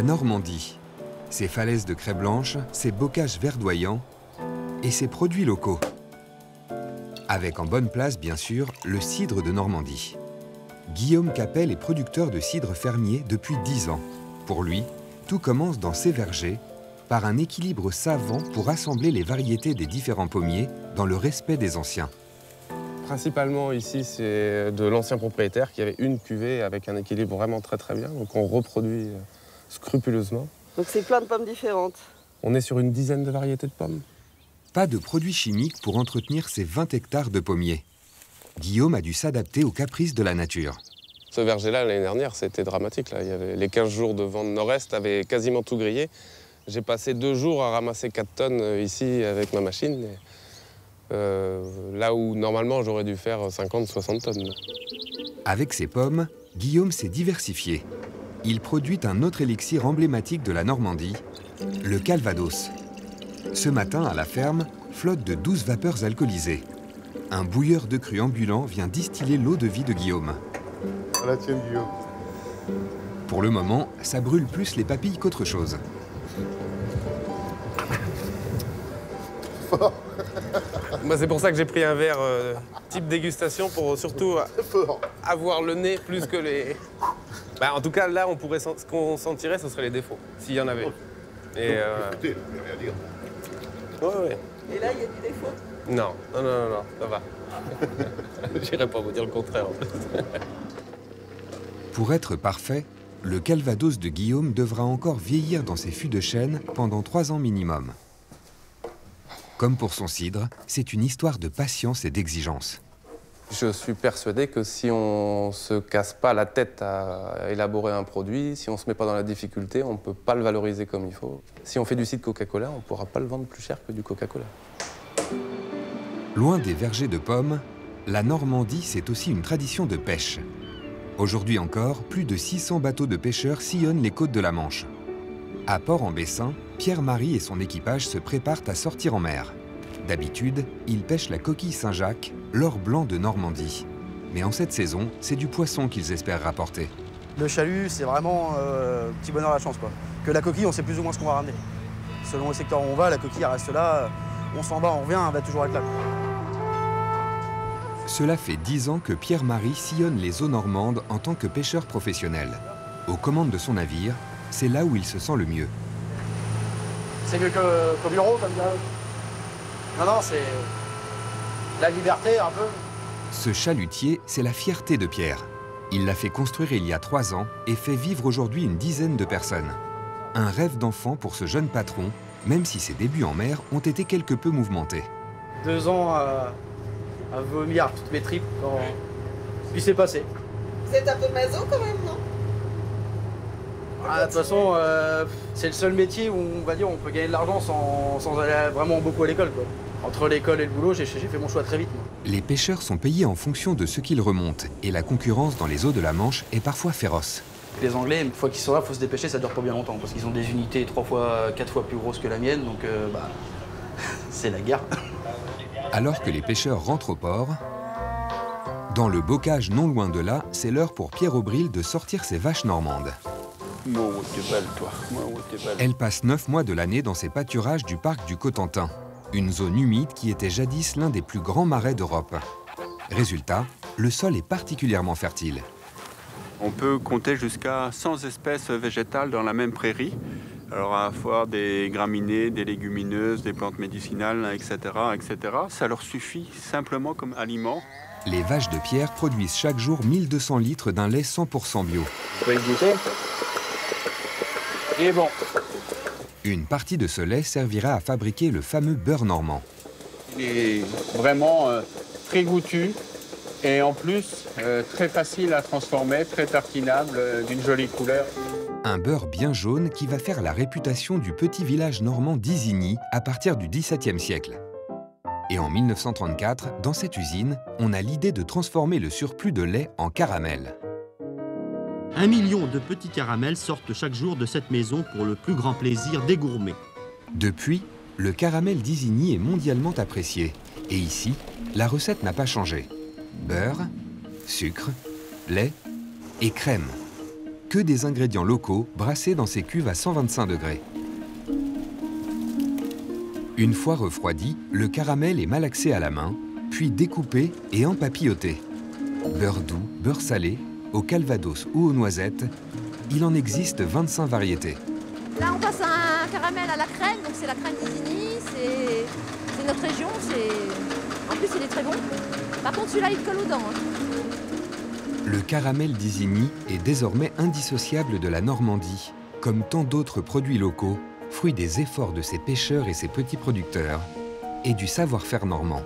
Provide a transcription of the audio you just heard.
La Normandie, ses falaises de craie blanche, ses bocages verdoyants et ses produits locaux. Avec en bonne place, bien sûr, le cidre de Normandie. Guillaume Capel est producteur de cidre fermier depuis 10 ans. Pour lui, tout commence dans ses vergers, par un équilibre savant pour assembler les variétés des différents pommiers dans le respect des anciens. Principalement ici, c'est de l'ancien propriétaire qui avait une cuvée avec un équilibre vraiment très très bien. Donc on reproduit euh, scrupuleusement. Donc c'est plein de pommes différentes. On est sur une dizaine de variétés de pommes. Pas de produits chimiques pour entretenir ces 20 hectares de pommiers. Guillaume a dû s'adapter aux caprices de la nature. Ce verger-là, l'année dernière, c'était dramatique. Là. Il y avait les 15 jours de vent de nord-est avaient quasiment tout grillé. J'ai passé deux jours à ramasser 4 tonnes euh, ici avec ma machine. Euh, là où normalement j'aurais dû faire 50-60 tonnes. Avec ses pommes, Guillaume s'est diversifié. Il produit un autre élixir emblématique de la Normandie, le Calvados. Ce matin, à la ferme, flotte de 12 vapeurs alcoolisées. Un bouilleur de cru ambulant vient distiller l'eau de vie de Guillaume. À la tienne, Guillaume. Pour le moment, ça brûle plus les papilles qu'autre chose. Moi, c'est pour ça que j'ai pris un verre euh, type dégustation pour surtout avoir le nez plus que les. Bah, en tout cas, là, on pourrait ce qu'on sentirait, ce serait les défauts, s'il y en avait. Et euh... Écoutez, rien dire. Ouais, ouais. Et là, il y a du défaut Non, non, non, non, non ça va. J'irai pas vous dire le contraire. Pour être parfait, le Calvados de Guillaume devra encore vieillir dans ses fûts de chêne pendant trois ans minimum. Comme pour son cidre, c'est une histoire de patience et d'exigence. Je suis persuadé que si on ne se casse pas la tête à élaborer un produit, si on ne se met pas dans la difficulté, on ne peut pas le valoriser comme il faut. Si on fait du cidre Coca-Cola, on ne pourra pas le vendre plus cher que du Coca-Cola. Loin des vergers de pommes, la Normandie, c'est aussi une tradition de pêche. Aujourd'hui encore, plus de 600 bateaux de pêcheurs sillonnent les côtes de la Manche. À Port-en-Bessin, Pierre-Marie et son équipage se préparent à sortir en mer. D'habitude, ils pêchent la coquille Saint-Jacques, l'or blanc de Normandie. Mais en cette saison, c'est du poisson qu'ils espèrent rapporter. Le chalut, c'est vraiment euh, petit bonheur à la chance. Quoi. Que la coquille, on sait plus ou moins ce qu'on va ramener. Selon le secteur où on va, la coquille reste là, on s'en va, on revient, elle va toujours être là. Cela fait dix ans que Pierre-Marie sillonne les eaux normandes en tant que pêcheur professionnel. Aux commandes de son navire, c'est là où il se sent le mieux. C'est mieux qu'au bureau, comme ça Non, non, c'est la liberté un peu. Ce chalutier, c'est la fierté de Pierre. Il l'a fait construire il y a trois ans et fait vivre aujourd'hui une dizaine de personnes. Un rêve d'enfant pour ce jeune patron, même si ses débuts en mer ont été quelque peu mouvementés. Deux ans à, à vomir toutes mes tripes, quand... puis c'est passé. Vous êtes un peu maso quand même, non? Ah, de toute façon, euh, c'est le seul métier où on va dire on peut gagner de l'argent sans, sans, aller vraiment beaucoup à l'école. Entre l'école et le boulot, j'ai fait mon choix très vite. Moi. Les pêcheurs sont payés en fonction de ce qu'ils remontent et la concurrence dans les eaux de la Manche est parfois féroce. Les Anglais, une fois qu'ils sont là, il faut se dépêcher, ça dure pas bien longtemps parce qu'ils ont des unités trois fois, quatre fois plus grosses que la mienne, donc euh, bah, c'est la guerre. Alors que les pêcheurs rentrent au port, dans le bocage non loin de là, c'est l'heure pour Pierre Aubril de sortir ses vaches normandes. Elle passe neuf mois de l'année dans ces pâturages du parc du Cotentin, une zone humide qui était jadis l'un des plus grands marais d'Europe. Résultat, le sol est particulièrement fertile. On peut compter jusqu'à 100 espèces végétales dans la même prairie. Alors à la fois des graminées, des légumineuses, des plantes médicinales, etc., etc. Ça leur suffit simplement comme aliment. Les vaches de pierre produisent chaque jour 1200 litres d'un lait 100% bio. Bon. Une partie de ce lait servira à fabriquer le fameux beurre normand. Il est vraiment euh, très goûtu et en plus euh, très facile à transformer, très tartinable, euh, d'une jolie couleur. Un beurre bien jaune qui va faire la réputation du petit village normand d'Isigny à partir du XVIIe siècle. Et en 1934, dans cette usine, on a l'idée de transformer le surplus de lait en caramel. Un million de petits caramels sortent chaque jour de cette maison pour le plus grand plaisir des gourmets. Depuis, le caramel d'Isigny est mondialement apprécié. Et ici, la recette n'a pas changé. Beurre, sucre, lait et crème. que des ingrédients locaux brassés dans ces cuves à 125 degrés. Une fois refroidi, le caramel est malaxé à la main, puis découpé et empapilloté. Beurre doux, beurre salé, au calvados ou aux noisettes, il en existe 25 variétés. Là, on passe un caramel à la crème, donc c'est la crème d'Isigny, c'est notre région, c'est... En plus, il est très bon. Par contre, celui-là, il colle aux dents. hein. Le caramel d'Isigny est désormais indissociable de la Normandie, comme tant d'autres produits locaux, fruit des efforts de ses pêcheurs et ses petits producteurs, et du savoir-faire normand.